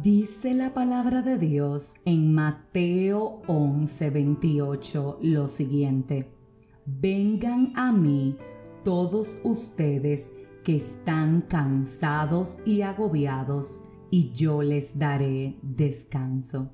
Dice la palabra de Dios en Mateo 11:28 lo siguiente. Vengan a mí todos ustedes que están cansados y agobiados, y yo les daré descanso.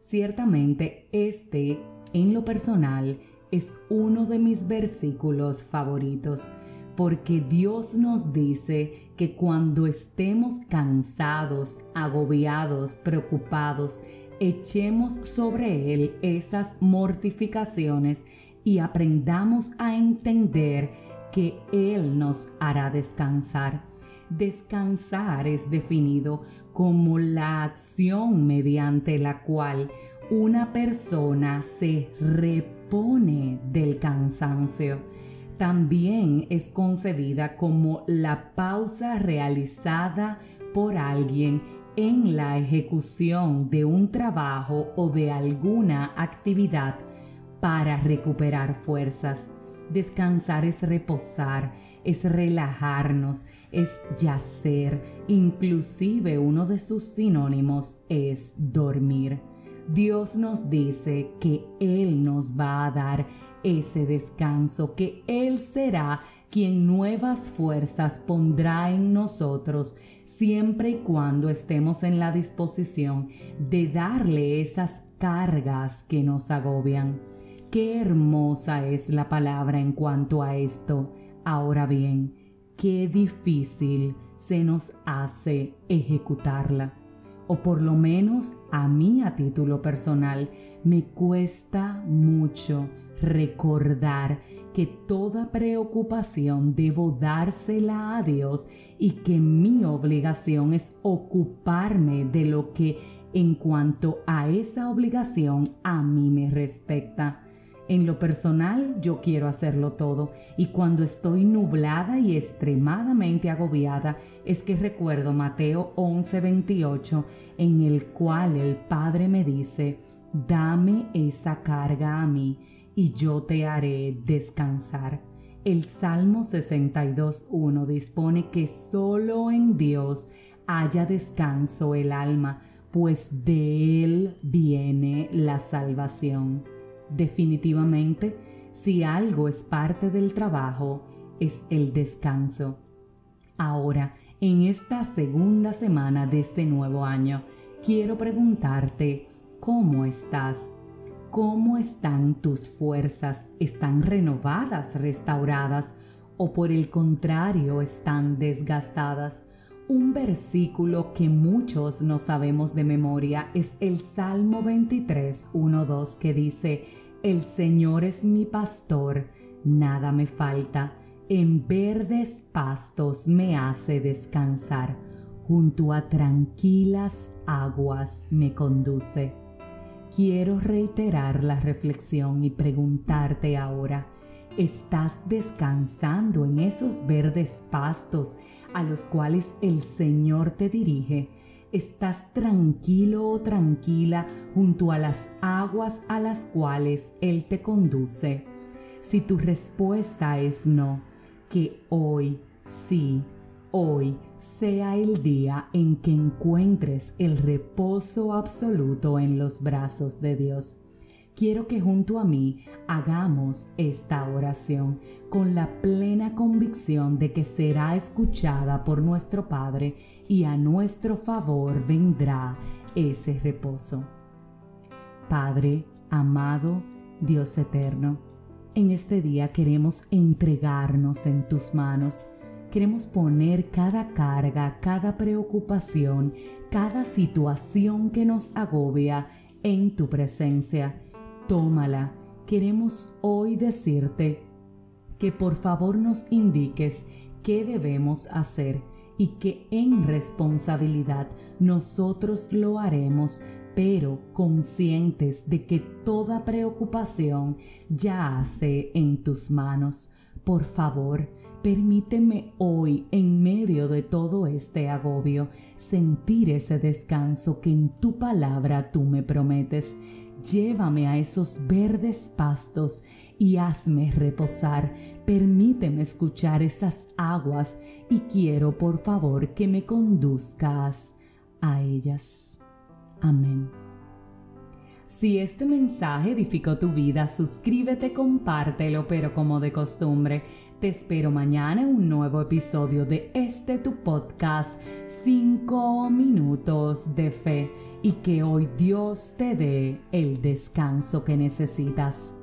Ciertamente este, en lo personal, es uno de mis versículos favoritos porque Dios nos dice que cuando estemos cansados, agobiados, preocupados, echemos sobre Él esas mortificaciones y aprendamos a entender que Él nos hará descansar. Descansar es definido como la acción mediante la cual una persona se repone del cansancio también es concebida como la pausa realizada por alguien en la ejecución de un trabajo o de alguna actividad para recuperar fuerzas. Descansar es reposar, es relajarnos, es yacer, inclusive uno de sus sinónimos es dormir. Dios nos dice que Él nos va a dar ese descanso, que Él será quien nuevas fuerzas pondrá en nosotros, siempre y cuando estemos en la disposición de darle esas cargas que nos agobian. Qué hermosa es la palabra en cuanto a esto. Ahora bien, qué difícil se nos hace ejecutarla. O por lo menos a mí a título personal me cuesta mucho recordar que toda preocupación debo dársela a Dios y que mi obligación es ocuparme de lo que en cuanto a esa obligación a mí me respecta. En lo personal yo quiero hacerlo todo y cuando estoy nublada y extremadamente agobiada es que recuerdo Mateo 11:28 en el cual el Padre me dice, dame esa carga a mí y yo te haré descansar. El Salmo 62.1 dispone que solo en Dios haya descanso el alma, pues de Él viene la salvación. Definitivamente, si algo es parte del trabajo, es el descanso. Ahora, en esta segunda semana de este nuevo año, quiero preguntarte, ¿cómo estás? ¿Cómo están tus fuerzas? ¿Están renovadas, restauradas o por el contrario están desgastadas? Un versículo que muchos no sabemos de memoria es el Salmo 23, 1, 2 que dice, El Señor es mi pastor, nada me falta, en verdes pastos me hace descansar, junto a tranquilas aguas me conduce. Quiero reiterar la reflexión y preguntarte ahora, ¿estás descansando en esos verdes pastos a los cuales el Señor te dirige? ¿Estás tranquilo o tranquila junto a las aguas a las cuales Él te conduce? Si tu respuesta es no, que hoy sí hoy sea el día en que encuentres el reposo absoluto en los brazos de Dios. Quiero que junto a mí hagamos esta oración con la plena convicción de que será escuchada por nuestro Padre y a nuestro favor vendrá ese reposo. Padre, amado Dios eterno, en este día queremos entregarnos en tus manos Queremos poner cada carga, cada preocupación, cada situación que nos agobia en tu presencia. Tómala. Queremos hoy decirte que por favor nos indiques qué debemos hacer y que en responsabilidad nosotros lo haremos, pero conscientes de que toda preocupación ya hace en tus manos. Por favor, Permíteme hoy, en medio de todo este agobio, sentir ese descanso que en tu palabra tú me prometes. Llévame a esos verdes pastos y hazme reposar. Permíteme escuchar esas aguas y quiero por favor que me conduzcas. a ellas. Amén. Si este mensaje edificó tu vida, suscríbete, compártelo, pero como de costumbre, te espero mañana en un nuevo episodio de este tu podcast 5 minutos de fe y que hoy Dios te dé el descanso que necesitas.